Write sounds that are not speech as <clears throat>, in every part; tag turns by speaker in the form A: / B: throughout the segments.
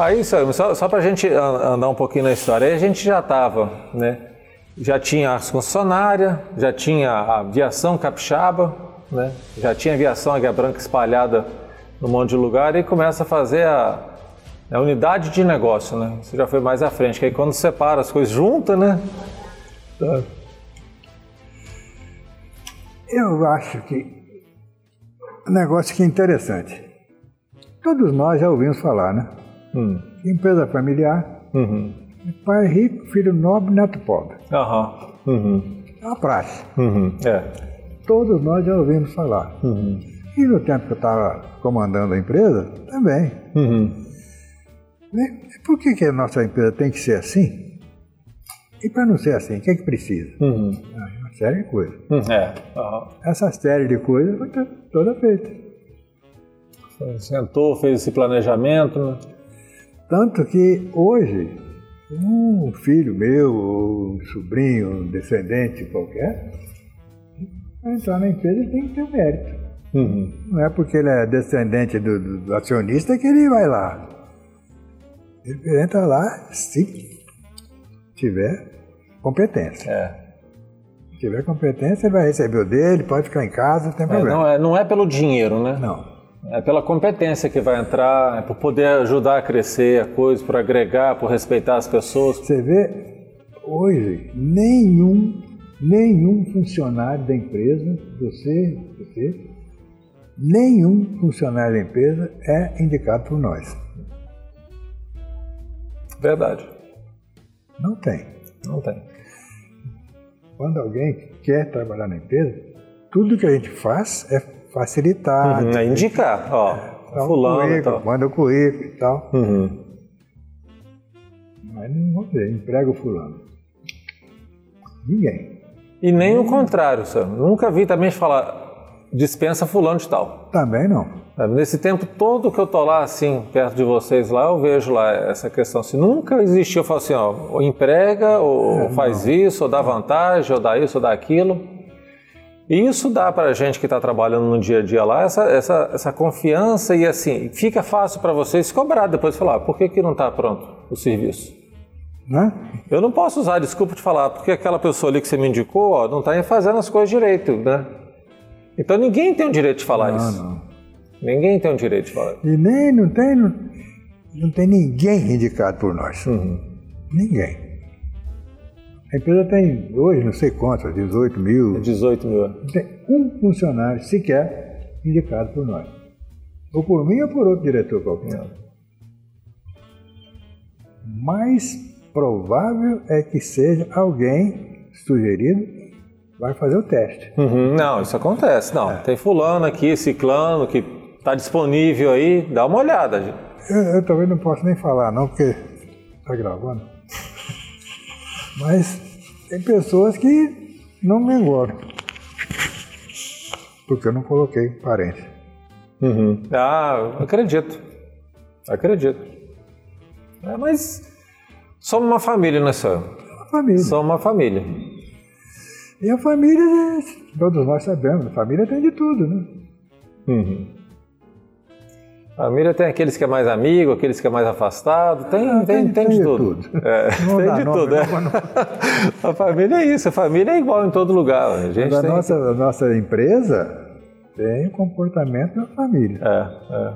A: Aí, só, só para a gente andar um pouquinho na história, aí a gente já estava, né? Já tinha as concessionárias, já tinha a aviação capixaba, né? Já tinha aviação Águia Branca espalhada num monte de lugar e começa a fazer a, a unidade de negócio, né? Isso já foi mais à frente, que aí quando separa as coisas juntas, né?
B: Eu acho que um negócio que é interessante. Todos nós já ouvimos falar, né? Hum. Empresa familiar, uhum. pai rico, filho nobre, neto pobre.
A: Uhum. Uhum.
B: É uma praxe.
A: Uhum. É.
B: Todos nós já ouvimos falar. Uhum. E no tempo que eu estava comandando a empresa, também. Uhum. Por que, que a nossa empresa tem que ser assim? E para não ser assim, o que é que precisa? Uhum. Ah, uma série de coisas.
A: Uhum. É.
B: Essa série de coisas foi toda feita.
A: Sentou, fez esse planejamento, né?
B: Tanto que hoje, um filho meu, um sobrinho, um descendente qualquer, para entrar na empresa tem que ter um mérito. Uhum. Não é porque ele é descendente do, do, do, acionista que ele vai lá. Ele entra lá se tiver competência.
A: É.
B: Se tiver competência, ele vai receber o dele, pode ficar em casa, não tem
A: é,
B: problema.
A: Não é, não é pelo dinheiro, né?
B: Não.
A: É pela competência que vai entrar, é por poder ajudar a crescer a coisa, por agregar, por respeitar as pessoas.
B: Você vê, hoje, nenhum, nenhum funcionário da empresa, você, você, nenhum funcionário da empresa é indicado por nós.
A: Verdade.
B: Não tem.
A: Não tem.
B: Quando alguém quer trabalhar na empresa, tudo que a gente faz é facilitar.
A: Uhum, é indicar, ó, é, fulano
B: currículo,
A: tal.
B: Manda o currículo e tal.
A: Uhum.
B: Mas não vamos ver, emprega o fulano. Ninguém.
A: E nem o contrário, senhor. Nunca vi também falar dispensa fulano de tal.
B: Também não.
A: É, nesse tempo todo que eu tô lá, assim, perto de vocês lá, eu vejo lá essa questão. Se nunca existiu, eu falo assim, ó, ou emprega, ou é, faz não. isso, ou dá vantagem, ou dá isso, ou dá aquilo. E isso dá para a gente que está trabalhando no dia a dia lá essa, essa, essa confiança e assim, fica fácil para vocês se cobrar depois falar, por que, que não está pronto o serviço?
B: Né?
A: Eu não posso usar desculpa de falar, porque aquela pessoa ali que você me indicou ó, não está fazendo as coisas direito, né? Então ninguém tem o direito de falar
B: não,
A: isso.
B: Não.
A: Ninguém tem o direito de falar.
B: E nem, não tem, não, não tem ninguém indicado por nós.
A: Uhum.
B: Ninguém. A empresa tem hoje, não sei quantos, 18 mil.
A: 18 mil.
B: Não tem um funcionário sequer indicado por nós. Ou por mim ou por outro diretor qualquer. Mais provável é que seja alguém sugerido vai fazer o teste.
A: Uhum, não, isso acontece. Não, é. tem fulano aqui, ciclano, que está disponível aí, dá uma olhada.
B: Eu, eu talvez não posso nem falar não, porque está gravando. Mas tem pessoas que não me engordam. Porque eu não coloquei parente.
A: Uhum. Ah, acredito. Acredito. É, mas somos uma família, né, senhor?
B: Uma família.
A: Somos uma família.
B: E a família, todos nós sabemos, a família tem de tudo, né?
A: Uhum. Família tem aqueles que é mais amigo, aqueles que é mais afastado, tem, ah, tem, tem, tem, de, tudo. tudo. É, tem de tudo. É. <laughs> a família é isso, a família é igual em todo lugar. A, gente
B: a, nossa, a nossa empresa tem o comportamento da família.
A: É, é.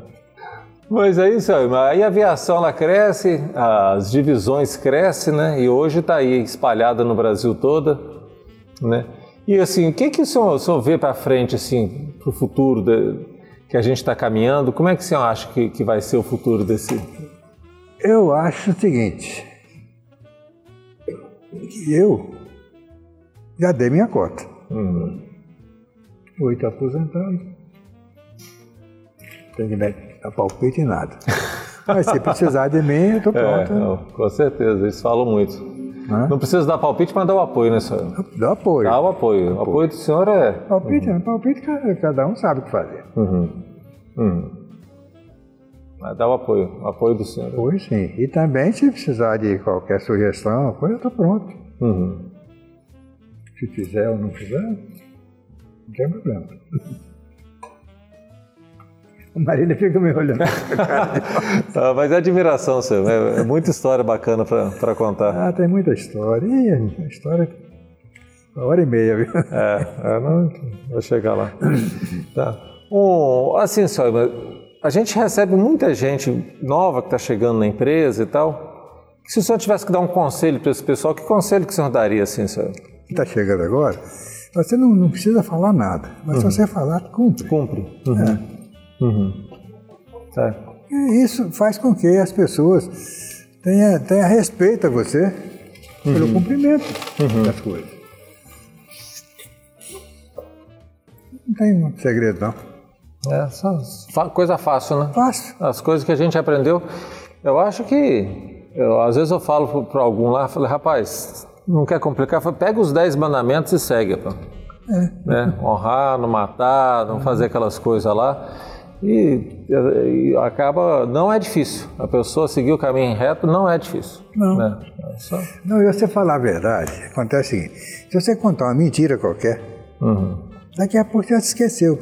A: Mas é isso aí, aí a aviação ela cresce, as divisões crescem, né? E hoje está aí espalhada no Brasil toda, né? E assim, o que, que o senhor, o senhor vê para frente, assim, para o futuro de, que a gente está caminhando? Como é que você acha que, que vai ser o futuro desse?
B: Eu acho o seguinte, que eu já dei minha cota. Uhum. Oito aposentados. Tem que dar palpite em nada. <laughs> Mas se precisar de mim, eu estou pronto. É,
A: não, com certeza, eles falam muito. Hã? Não precisa dar palpite, mas dá o apoio, né, senhor?
B: Dá apoio.
A: Dá o apoio. O apoio do senhor é.
B: Palpite, uhum. palpite cada um sabe o que fazer.
A: Uhum. Uhum. Mas dá o apoio, o apoio do senhor.
B: Apoio sim. E também, se precisar de qualquer sugestão, eu estou pronto.
A: Uhum.
B: Se fizer ou não fizer, não tem problema. O marido <laughs> fica me olhando.
A: ah, <laughs> mas é admiração, seu. É, é muita história bacana para contar.
B: Ah, tem muita história. Ih, história. Uma hora e meia, viu?
A: É, é <laughs> não, vou chegar lá. <clears throat> tá. Um, assim, senhor, a gente recebe muita gente nova que está chegando na empresa e tal. Se o senhor tivesse que dar um conselho para esse pessoal, que conselho que o senhor daria, assim, senhor?
B: Está chegando agora, você não, não, precisa falar nada, mas uhum. se você falar, cumpre.
A: Cumpre. Uhum. É. Uhum.
B: É. E isso faz com que as pessoas tenham, tenham respeito a você pelo uhum. cumprimento uhum. das coisas. Não tem muito segredo, não.
A: É, só coisa fácil, né?
B: Fácil.
A: As coisas que a gente aprendeu. Eu acho que, eu, às vezes eu falo para algum lá, falei, rapaz, não quer complicar? Falei, pega os dez mandamentos e segue. Pô. É. Né? Honrar, não matar, não fazer aquelas coisas lá. E, e, acaba, não é difícil. A pessoa seguir o caminho reto não é difícil.
B: Não. Né? É só... Não, e você falar a verdade, acontece o seguinte: se você contar uma mentira qualquer, uhum. daqui a pouco você se esqueceu.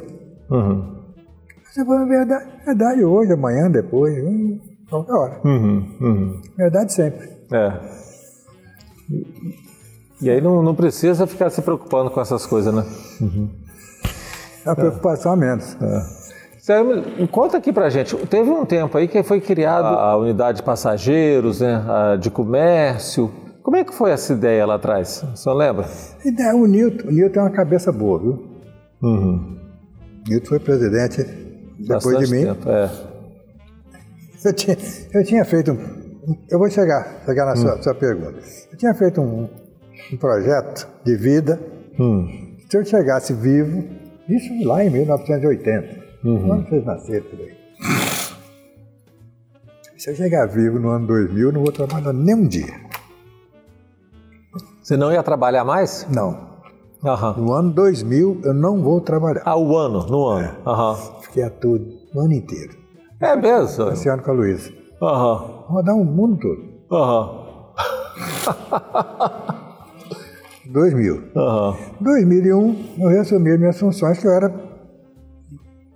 B: Uhum. Você fala a verdade, verdade hoje, amanhã, depois, qualquer hora. Uhum. uhum. Verdade sempre.
A: É. E aí não, não precisa ficar se preocupando com essas coisas, né? Uhum.
B: A preocupação é. menos.
A: É. Conta aqui pra gente, teve um tempo aí que foi criado a unidade de passageiros, né, de comércio. Como é que foi essa ideia lá atrás? O senhor lembra?
B: Ideia, o Newton, o Newton é uma cabeça boa, viu? Uhum. Newton foi presidente depois Bastante de mim. Tempo, é. eu, tinha, eu tinha feito um. Eu vou chegar, chegar na hum. sua, sua, pergunta. Eu tinha feito um, um projeto de vida. Hum. Se eu chegasse vivo, isso lá em 1980. Uhum. Quando vocês nasceram por aí? Se eu chegar vivo no ano 2000, eu não vou trabalhar nem um dia.
A: Você não ia trabalhar mais?
B: Não. Uhum. No ano 2000, eu não vou trabalhar.
A: Ah, o ano? No ano? É.
B: Uhum. Fiquei a tudo, o ano inteiro.
A: É mesmo?
B: Passeando com a Luísa. Uhum. Rodar o mundo todo. Aham. 2000. Uhum. 2001, eu reassumi as minhas funções, que eu era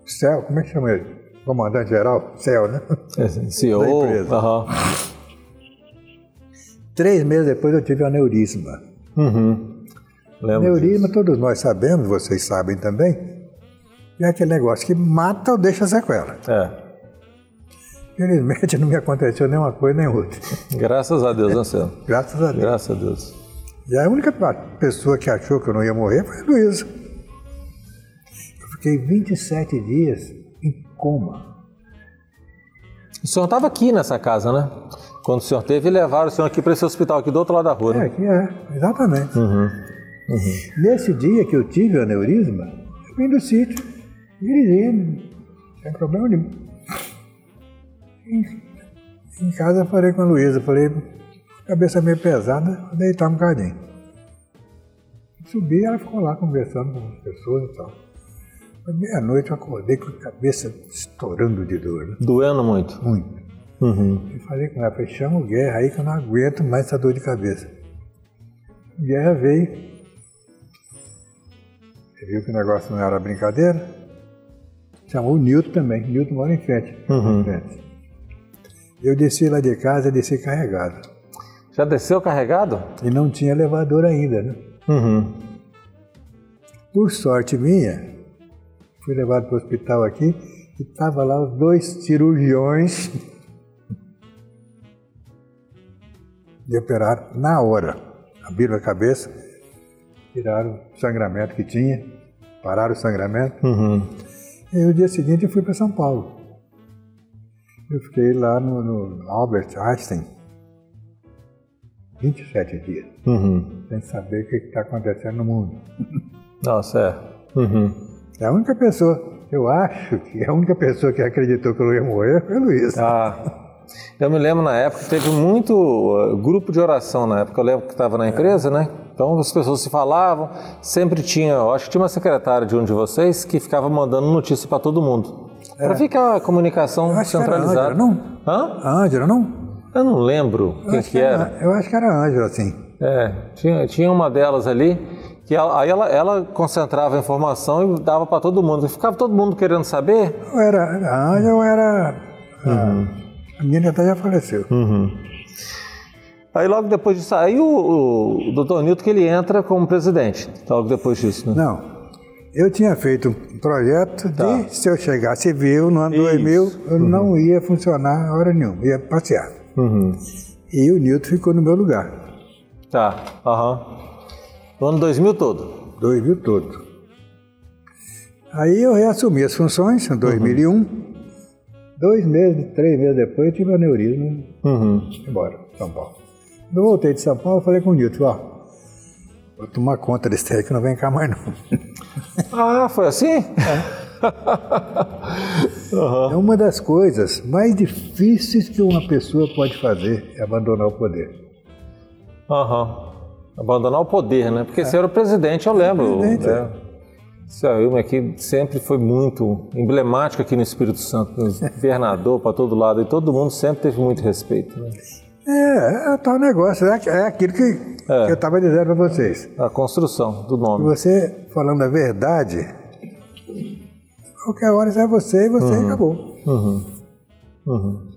B: CEL, como é que chama ele? Comandante geral? CEL, né?
A: É, <laughs> CEO. Da empresa. Uhum.
B: Três meses depois eu tive aneurisma. Uhum. Aneurisma, todos nós sabemos, vocês sabem também, é aquele negócio que mata ou deixa sequela. É. Felizmente <laughs> não me aconteceu nenhuma coisa nem outra.
A: Graças a Deus, <laughs> Anselmo.
B: Graças a Deus.
A: Graças a Deus.
B: E a única pessoa que achou que eu não ia morrer foi a Luísa. Fiquei 27 dias em coma.
A: O senhor estava aqui nessa casa, né? Quando o senhor teve, levaram o senhor aqui para esse hospital aqui do outro lado da rua.
B: É,
A: né?
B: aqui é, exatamente. Uhum. Uhum. Nesse dia que eu tive o aneurisma, eu vim do sítio, dirigindo, sem problema nenhum. Em, em casa eu falei com a Luísa, falei, cabeça meio pesada, vou deitar um bocadinho. Subi, ela ficou lá conversando com as pessoas e tal. Meia-noite eu acordei com a cabeça estourando de dor. Né?
A: Doendo muito?
B: Muito. Uhum. Eu falei com ela, falei, chama o Guerra aí que eu não aguento mais essa dor de cabeça. O Guerra veio. Ele viu que o negócio não era brincadeira. Chamou o Nilton também. O Nilton mora em frente. Uhum. Em frente. Eu desci lá de casa, desci carregado.
A: Já desceu carregado?
B: E não tinha elevador ainda, né? Uhum. Por sorte minha, fui levado para o hospital aqui e tava lá os dois cirurgiões de operar na hora. Abriram a cabeça, tiraram o sangramento que tinha, pararam o sangramento. Uhum. E no dia seguinte eu fui para São Paulo. Eu fiquei lá no, no Albert Einstein 27 dias, uhum. sem saber o que está acontecendo no mundo.
A: Nossa, é. Uhum.
B: É a única pessoa, eu acho que a única pessoa que acreditou que eu ia morrer foi o Luiz.
A: Ah, eu me lembro na época, teve muito uh, grupo de oração na época, eu lembro que estava na empresa, né? Então as pessoas se falavam, sempre tinha, eu acho que tinha uma secretária de um de vocês que ficava mandando notícia para todo mundo. É. Para ficar a comunicação centralizada.
B: não? Hã? A Ângela, não?
A: Eu não lembro o que, que, era.
B: era. Eu acho que era a Ângela, sim.
A: É, tinha, tinha uma delas ali que aí ela, ela concentrava a informação e dava para todo mundo. Ficava todo mundo querendo saber?
B: Eu era, a eu era. Uhum. A, a menina até já faleceu.
A: Uhum. Aí logo depois disso, aí o, o doutor Nilton que ele entra como presidente, logo depois disso, né?
B: Não. Eu tinha feito um projeto de, tá. se eu chegasse vivo no ano Isso. 2000, eu uhum. não ia funcionar hora nenhuma, ia passear. Uhum. E o Nilton ficou no meu lugar.
A: Tá, aham. No ano 2000 todo?
B: 2000 todo. Aí eu reassumi as funções em 2001. Uhum. Dois meses, três meses depois, eu tive aneurisma uhum. embora, São Paulo. Quando eu voltei de São Paulo, falei com o Nilton, ó, vou tomar conta desse aí que não vem cá mais não. <laughs>
A: Ah, foi assim? É. <laughs>
B: uhum. é uma das coisas mais difíceis que uma pessoa pode fazer, é abandonar o poder.
A: Aham. Uhum. Abandonar o poder, né? Porque é. você era o presidente, eu lembro. Presidente, né? é. Ilma aqui sempre foi muito emblemático aqui no Espírito Santo, governador para todo lado, e todo mundo sempre teve muito respeito. Né?
B: É, é tal negócio, é, é aquilo que, é. que eu estava dizendo para vocês.
A: A construção do nome.
B: Você falando a verdade, qualquer hora é você e você uhum. acabou. Uhum. Uhum.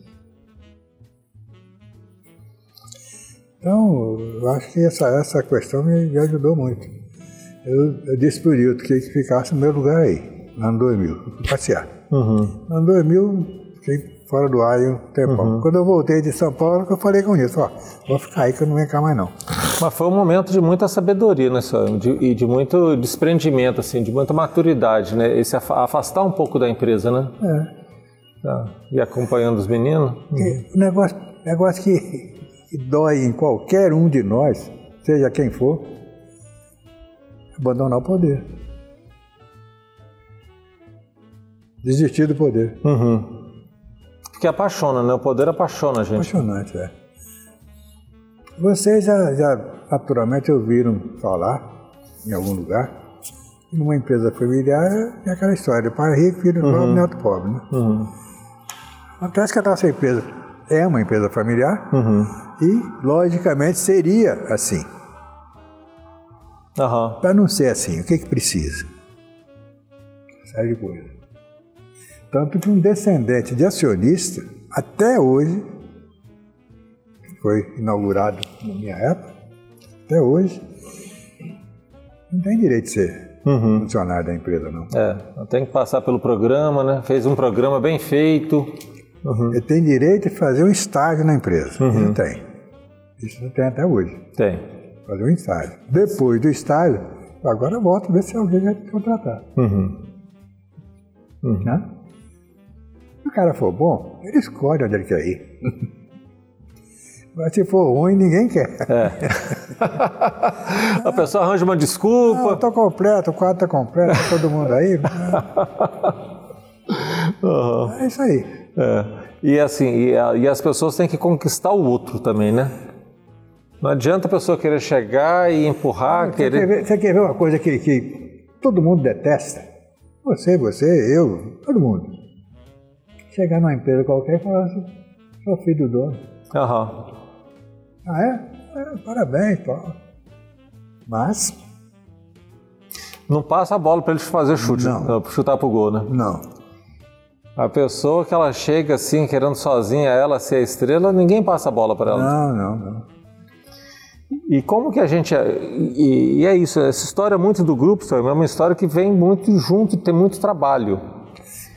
B: Então, eu acho que essa, essa questão me, me ajudou muito. Eu, eu disse para o Nilton que ele ficasse no meu lugar aí, no ano 2000, passear. Uhum. No ano 2000, fiquei fora do ar um tempão. Uhum. Quando eu voltei de São Paulo, eu falei com Nilton, ó, vou ficar aí que eu não venho cá mais não.
A: Mas foi um momento de muita sabedoria, né, senhor? De, e de muito desprendimento, assim, de muita maturidade, né? Esse afastar um pouco da empresa, né? É. Tá. E acompanhando os meninos.
B: O negócio, negócio que que dói em qualquer um de nós, seja quem for, abandonar o poder. Desistir do poder.
A: Uhum. Porque apaixona, né? O poder apaixona a gente.
B: Apaixonante, é. Vocês já, já naturalmente ouviram falar em algum lugar numa empresa familiar é aquela história, pai rico, filho uhum. pobre, neto pobre, né? Uhum. Acontece que a nossa empresa é uma empresa familiar uhum. E, logicamente, seria assim. Uhum. Para não ser assim, o que, que precisa? Série de coisas. Tanto que um descendente de acionista, até hoje, foi inaugurado na minha época, até hoje, não tem direito de ser uhum. funcionário da empresa, não.
A: É, tem que passar pelo programa, né? Fez um programa bem feito,
B: Uhum. Ele tem direito de fazer um estágio na empresa. Uhum. Ele tem. Isso tem até hoje.
A: Tem.
B: Fazer um estágio. Depois do estágio, agora volta a ver se alguém vai te contratar. Uhum. Uhum. Né? Se o cara for bom, ele escolhe onde ele quer ir. <laughs> Mas se for ruim, ninguém quer. É. <laughs>
A: a pessoa arranja uma desculpa.
B: Estou completo, o quadro está completo, tá todo mundo aí. <laughs> Uhum. É isso aí.
A: É. E assim, e, e, as pessoas têm que conquistar o outro também, né? Não adianta a pessoa querer chegar e empurrar,
B: você
A: querer...
B: Quer ver, você quer ver uma coisa que, que todo mundo detesta? Você, você, eu, todo mundo. Chegar numa empresa qualquer e falar assim, sou filho do dono. Aham. Ah, é? é parabéns, pô. Mas...
A: Não passa a bola para eles fazer chute, não. chutar pro gol, né?
B: Não.
A: A pessoa que ela chega assim, querendo sozinha ela ser a estrela, ninguém passa a bola para ela.
B: Não, não, não.
A: E como que a gente. E, e é isso, essa história muito do grupo, é uma história que vem muito junto e tem muito trabalho.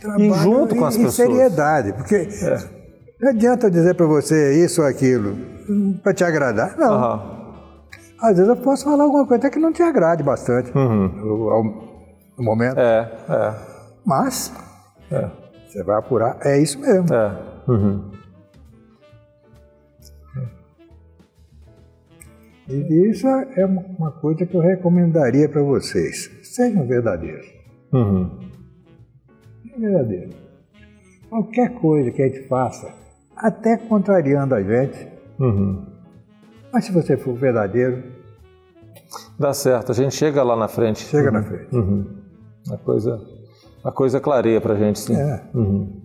A: trabalho e junto com as e pessoas.
B: seriedade, porque é. não adianta dizer para você isso ou aquilo para te agradar. Não. Uhum. Às vezes eu posso falar alguma coisa até que não te agrade bastante uhum. no, no momento.
A: É, é.
B: Mas. É você vai apurar, é isso mesmo. É. Uhum. E isso é uma coisa que eu recomendaria para vocês. Sejam verdadeiros. Uhum. Sejam verdadeiros. Qualquer coisa que a gente faça, até contrariando a gente, uhum. mas se você for verdadeiro.
A: Dá certo, a gente chega lá na frente.
B: Chega na frente. Uhum.
A: A coisa a coisa clareia pra gente, sim. É. Uhum.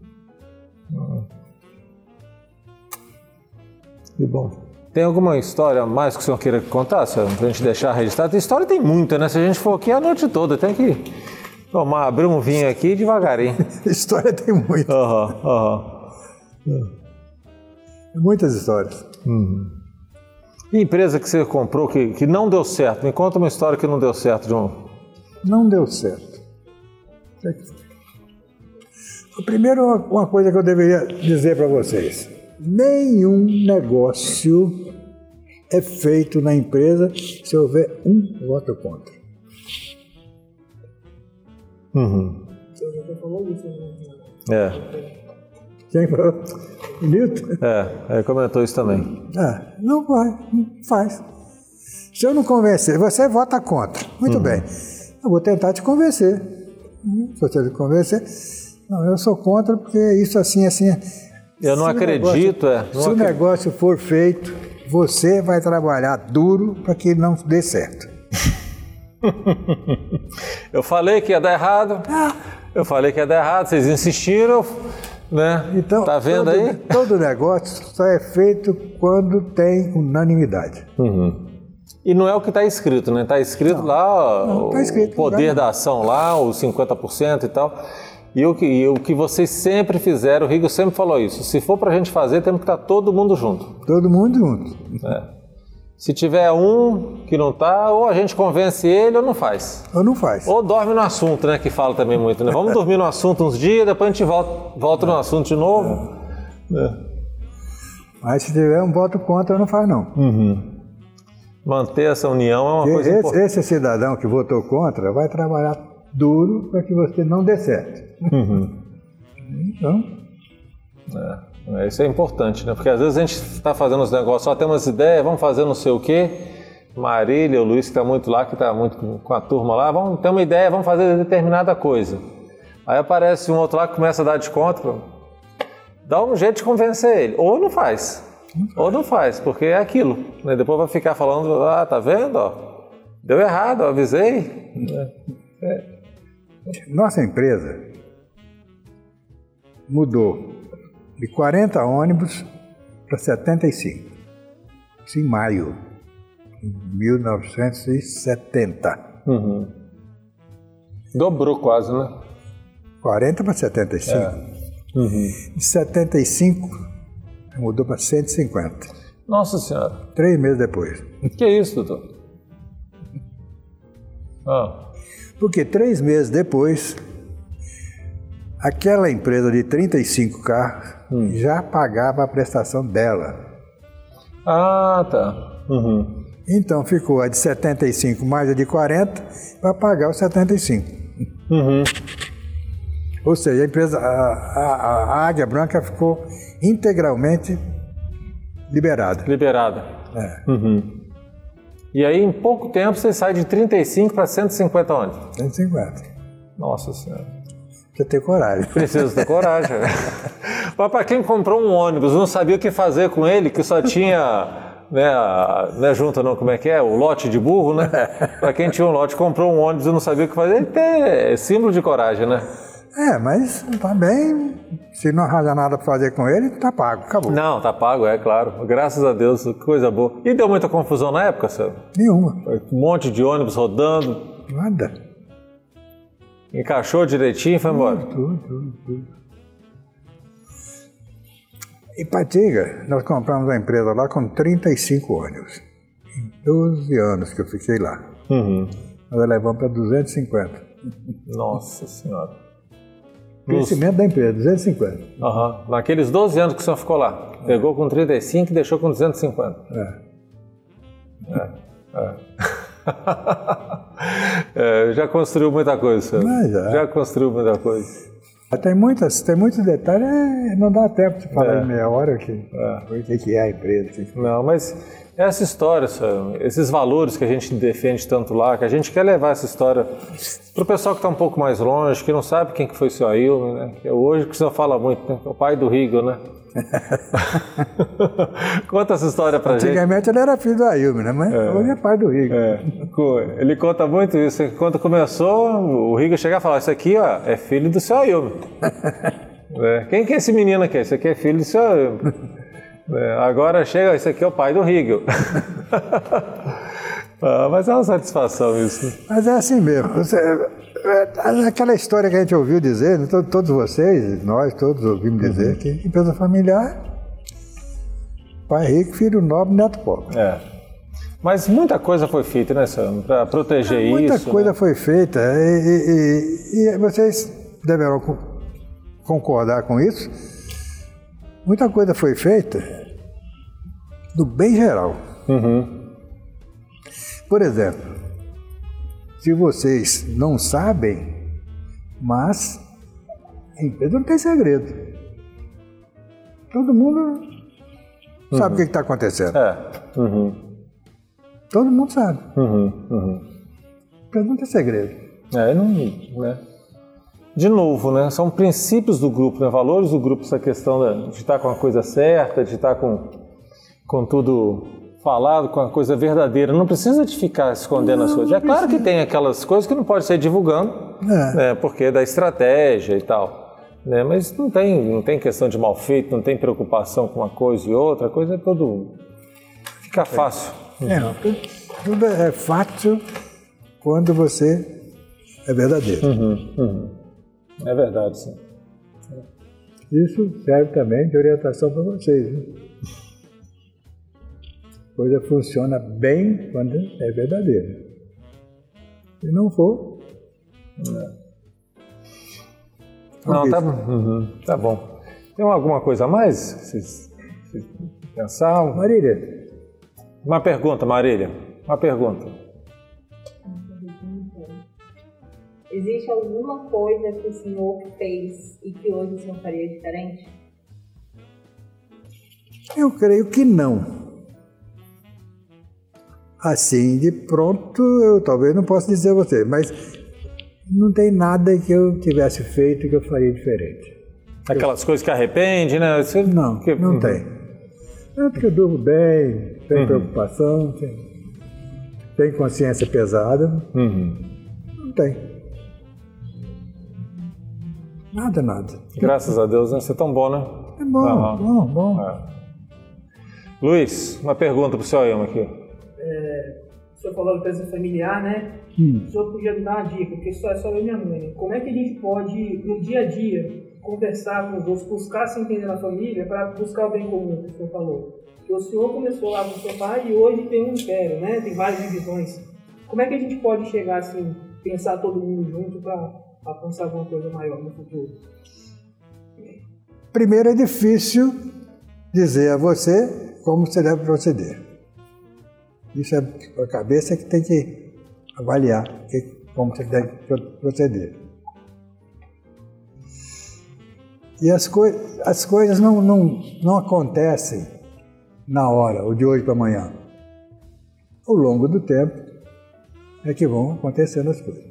A: Que bom. Tem alguma história mais que o senhor queira contar, senhor, pra gente deixar registrado? História tem muita, né? Se a gente for aqui a noite toda, tem que tomar, abrir um vinho aqui devagarinho. <laughs>
B: História tem muita.
A: Aham, aham.
B: Muitas histórias.
A: E empresa que você comprou que, que não deu certo? Me conta uma história que não deu certo um.
B: Não deu certo. Primeiro, uma- uma coisa que eu deveria dizer para vocês: nenhum negócio é feito na empresa se houver um voto contra.
A: É,
B: Quem falou? Nilton?
A: é, ele comentou isso também.
B: Ah, não vai, não faz. Se eu não convencer, você vota contra. Muito bem. Eu vou tentar te convencer. Se você me convencer, não, eu sou contra porque isso assim, assim.
A: Eu não
B: Se o
A: acredito,
B: negócio-
A: é. Não
B: se o
A: acre-
B: negócio for feito, você vai trabalhar duro para que não dê certo. <laughs>
A: Eu falei que ia dar errado. Eu falei que ia dar errado, vocês insistiram, né?
B: Então,
A: tá vendo
B: todo,
A: aí?
B: Todo negócio só é feito quando tem unanimidade.
A: E não é o que está escrito, né? Está escrito lá
B: Não,
A: o,
B: tá escrito
A: o poder da ação lá, os 50% e tal. E o, que, e o que vocês sempre fizeram, o Rigo sempre falou isso. Se for para a gente fazer, temos que estar todo mundo junto.
B: Todo mundo junto.
A: Se tiver um que não tá, ou a gente convence ele ou não faz.
B: Ou não faz.
A: Ou dorme no assunto, né? Que fala também muito, né? Vamos dormir no assunto uns dias, depois a gente volta, volta no assunto de novo.
B: Mas se tiver um voto contra, não faz não.
A: Manter essa união é uma coisa
B: Esse,
A: importante.
B: esse cidadão que votou contra vai trabalhar duro para que você não dê certo. Então,
A: É, isso é importante, né? Porque às vezes a gente está fazendo os negócios, só tem umas ideias, vamos fazer não sei o quê. Marília, o Luiz que está muito lá, que está muito com- a turma lá, vamos ter uma ideia, vamos fazer determinada coisa. Aí aparece um outro lá que começa a dar desconto, dá um jeito de convencer ele. Ou não faz, ou não faz, porque é aquilo. Né? Depois vai ficar falando, ah, tá vendo? Ó, deu errado, avisei.
B: Nossa empresa mudou de 40 ônibus para 75. Isso em maio de 1970.
A: Dobrou quase, né?
B: 40 para 75. Em 75 mudou para 150.
A: Nossa Senhora,
B: Três meses depois.
A: que é isso, doutor? Ah.
B: Porque três meses depois, aquela empresa de 35 carros já pagava a prestação dela.
A: Ah, tá. Uhum.
B: Então ficou a de 75 mais a de 40 para pagar os 75.
A: Uhum.
B: Ou seja, a empresa, a, a- a Águia Branca ficou integralmente liberada.
A: Liberada.
B: É,
A: E aí, em pouco tempo, você sai de 35 para 150 ônibus.
B: 150.
A: Nossa Senhora.
B: Precisa ter coragem.
A: Precisa ter coragem. né? <laughs> Mas para quem comprou um ônibus, não sabia o que fazer com ele, que só tinha. Né, a- não é junta não, como é que é? O lote de burro, né? <laughs> Para quem tinha um lote, comprou um ônibus e não sabia o que fazer, ele tem é símbolo de coragem, né?
B: É, mas também, se não arranja nada para fazer com ele, tá pago, acabou.
A: Não, tá pago, é claro. Graças a Deus, coisa boa. E deu muita confusão na época, senhor?
B: Nenhuma.
A: Um monte de ônibus rodando,
B: Nada.
A: encaixou direitinho e foi embora.
B: Tudo, tudo, tudo. Em Patiga, nós compramos uma empresa lá com 35 ônibus. Em 12 anos que eu fiquei lá.
A: Uhum.
B: Nós levamos para 250.
A: Nossa Senhora.
B: Crescimento da empresa, 250.
A: Aham. Naqueles 12 anos que o senhor ficou lá, pegou com 35 e deixou com 250.
B: É. <laughs>
A: É, já construiu muita coisa, senhor.
B: Ah, já.
A: construiu muita coisa.
B: Tem, muitas, tem muitos detalhes, é, não dá tempo de falar
A: É.
B: em meia hora aqui. o que que é a empresa. que que-
A: Não, mas essa história, esses valores que a gente defende tanto lá, que a gente quer levar essa história para o pessoal que está um pouco mais longe, que não sabe quem que foi o seu Ailton, né? Que é hoje que o senhor fala muito, né? O pai do Rigo, né? <laughs> Conta essa história pra gente.
B: Antigamente ele era filho do Ailme, né? Mas hoje é pai do Rigo.
A: É, ele conta muito isso. Quando começou, o Riga chegava e falava: Isso aqui ó, é filho do seu Ailme. <laughs> É, Quem que é esse menino aqui? Esse aqui é filho do seu Ailme. É, agora chega, esse aqui é o pai do Hegel. <laughs> ah, mas é uma satisfação isso.
B: Mas é assim mesmo. Você, é, é aquela história que a gente ouviu dizer, né, todos vocês, nós todos ouvimos dizer, uhum. que empresa familiar, pai rico, filho nobre, neto pobre.
A: É. Mas muita coisa foi feita, né, Sam, para proteger
B: muita
A: isso.
B: Muita coisa
A: né?
B: foi feita e, e, e vocês deverão concordar com isso muita coisa foi feita do bem geral. Uhum. Por exemplo, se vocês não sabem, mas a empresa não tem segredo. Todo mundo uhum. sabe o que está acontecendo.
A: É. Uhum.
B: Todo mundo sabe. Uhum. Uhum. Empresa não tem segredo.
A: É, não, né? de novo, né, são princípios do grupo, né, valores do grupo, essa questão de estar com a coisa certa, de estar com, com tudo falado, com a coisa verdadeira. Não precisa de ficar escondendo não, as coisas. É claro que tem aquelas coisas que não pode ser divulgando, é. né, porque é da estratégia e tal. Né, mas não tem, não tem questão de mal feito, não tem preocupação com uma coisa e outra, a coisa é tudo. Fica fácil.
B: É, não, tudo, é fácil quando você é verdadeiro. Uhum, uhum.
A: É verdade, sim.
B: Isso serve também de orientação para vocês. Né? Coisa funciona bem quando é verdadeira. Se não for.
A: É. Não, tá, uhum, tá bom. Tem alguma coisa a mais? Vocês, vocês pensaram?
B: Marília.
A: Uma pergunta, Marília. Uma pergunta.
C: Existe alguma coisa que o senhor fez e que hoje o senhor faria diferente?
B: Eu creio que não. Assim, de pronto, eu talvez não possa dizer a você, mas não tem nada que eu tivesse feito que eu faria diferente.
A: Aquelas eu... coisas que arrepende, né?
B: Você... Não, que... não tem. Tanto que eu durmo bem, sem uhum. preocupação, sem, sem consciência pesada. Uhum. Não tem. Nada, nada.
A: Graças a Deus, né? Você é tão bom, né?
B: É bom, ah, bom, bom. É.
A: Luiz, uma pergunta para o senhor Ilma aqui.
D: É, o senhor falou da empresa familiar, né? Hum. O senhor podia me dar uma dica, porque só é só eu e minha mãe. Né? Como é que a gente pode, no dia a dia, conversar com os outros, buscar se entender na família para buscar o bem comum, que o senhor falou? Porque o senhor começou lá com o seu pai e hoje tem um império, né? Tem várias divisões. Como é que a gente pode chegar assim, pensar todo mundo junto para alcançar alguma coisa maior no futuro?
B: Primeiro, é difícil dizer a você como você deve proceder. Isso é a cabeça que tem que avaliar como você deve proceder. E as, coi as coisas não, não, não acontecem na hora, ou de hoje para amanhã. Ao longo do tempo é que vão acontecendo as coisas.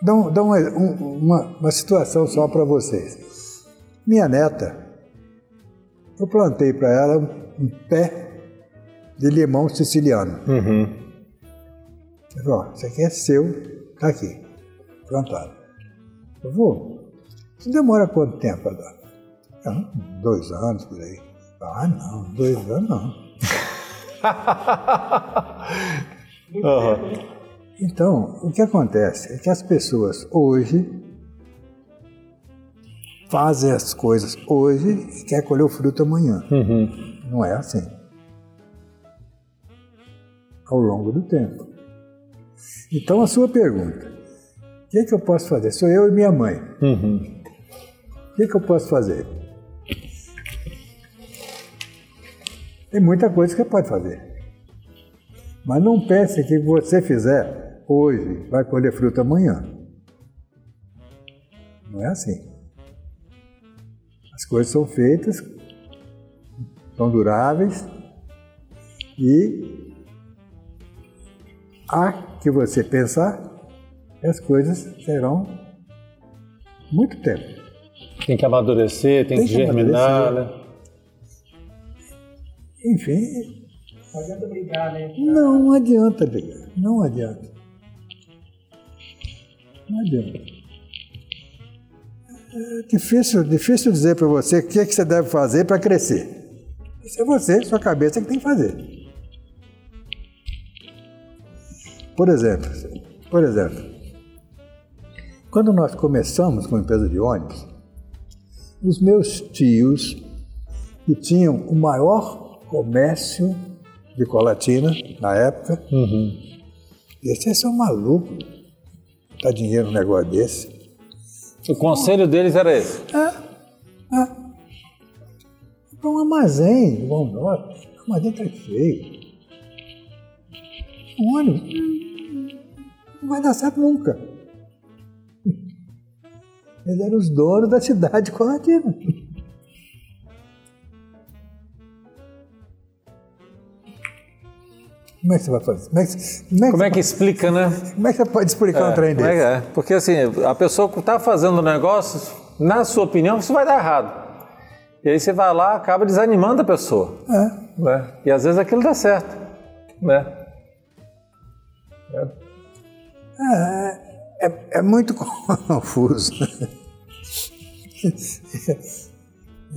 B: Dá, dá uma, uma, uma situação só para vocês. Minha neta, eu plantei para ela um pé de limão siciliano. Uhum. Falei, ó, isso aqui é seu, tá aqui, plantado. Eu vou. Isso demora quanto tempo, Adão? Ah, dois anos por aí. Ah, não, dois anos não. <laughs> uhum. Então, o que acontece é que as pessoas hoje fazem as coisas hoje e quer colher o fruto amanhã. Uhum. Não é assim. Ao longo do tempo. Então, a sua pergunta: o que, é que eu posso fazer? Sou eu e minha mãe. Uhum. O que, é que eu posso fazer? Tem muita coisa que você pode fazer. Mas não pense que você fizer hoje vai colher fruta amanhã. Não é assim. As coisas são feitas, são duráveis e há que você pensar as coisas serão muito tempo.
A: Tem que amadurecer, tem, tem que, que, germinar, né?
B: Enfim.
D: Não adianta brigar, né?
B: Não adianta brigar, não adianta. Não adianta. É difícil, difícil dizer para você o que, é que você deve fazer para crescer. Isso é você, sua cabeça que tem que fazer. Por exemplo, por exemplo, quando nós começamos com a empresa de ônibus, os meus tios, que tinham o maior comércio de Colatina na época, uhum. esses são malucos, dá dinheiro num negócio desse.
A: O conselho deles era esse?
B: É, é. Para um armazém, o nosso, o armazém tá feio. Um ônibus não vai dar certo nunca. Eles eram os donos da cidade colatina. Como é que você vai fazer?
A: Como é que, como é que, como é que explica, né?
B: Como é que você pode explicar
A: é,
B: um trem desse?
A: É, é, porque assim, a pessoa que está fazendo o negócio, na sua opinião, isso vai dar errado. E aí você vai lá, acaba desanimando a pessoa. É. Né? E às vezes aquilo dá certo. Né?
B: É, é, é muito <laughs> confuso.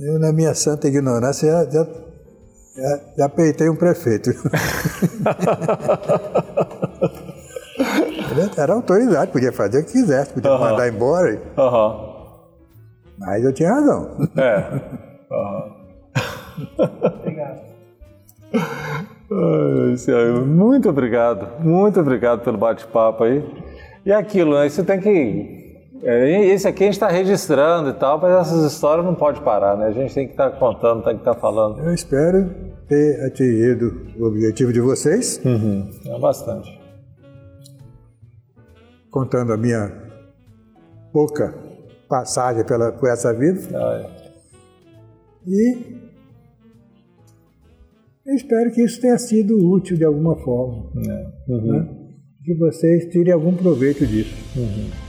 B: Eu, na minha santa ignorância, já, já já, já peitei um prefeito. <laughs> Era autoridade, podia fazer o que quisesse, podia uhum. mandar embora. Uhum. Mas eu tinha razão.
A: É. <laughs> Uhum. obrigado. Ai, muito obrigado, muito obrigado pelo bate-papo aí. E aquilo, né? Você tem que é, esse aqui a gente está registrando e tal, mas essas histórias não pode parar, né? A gente tem que estar tá contando, tem que estar tá falando.
B: Eu espero ter atingido o objetivo de vocês.
A: Uhum. É bastante.
B: Contando a minha pouca passagem pela, por essa vida. Ah, é. E eu espero que isso tenha sido útil de alguma forma. É. Uhum. Né? Que vocês tirem algum proveito disso.
A: Uhum.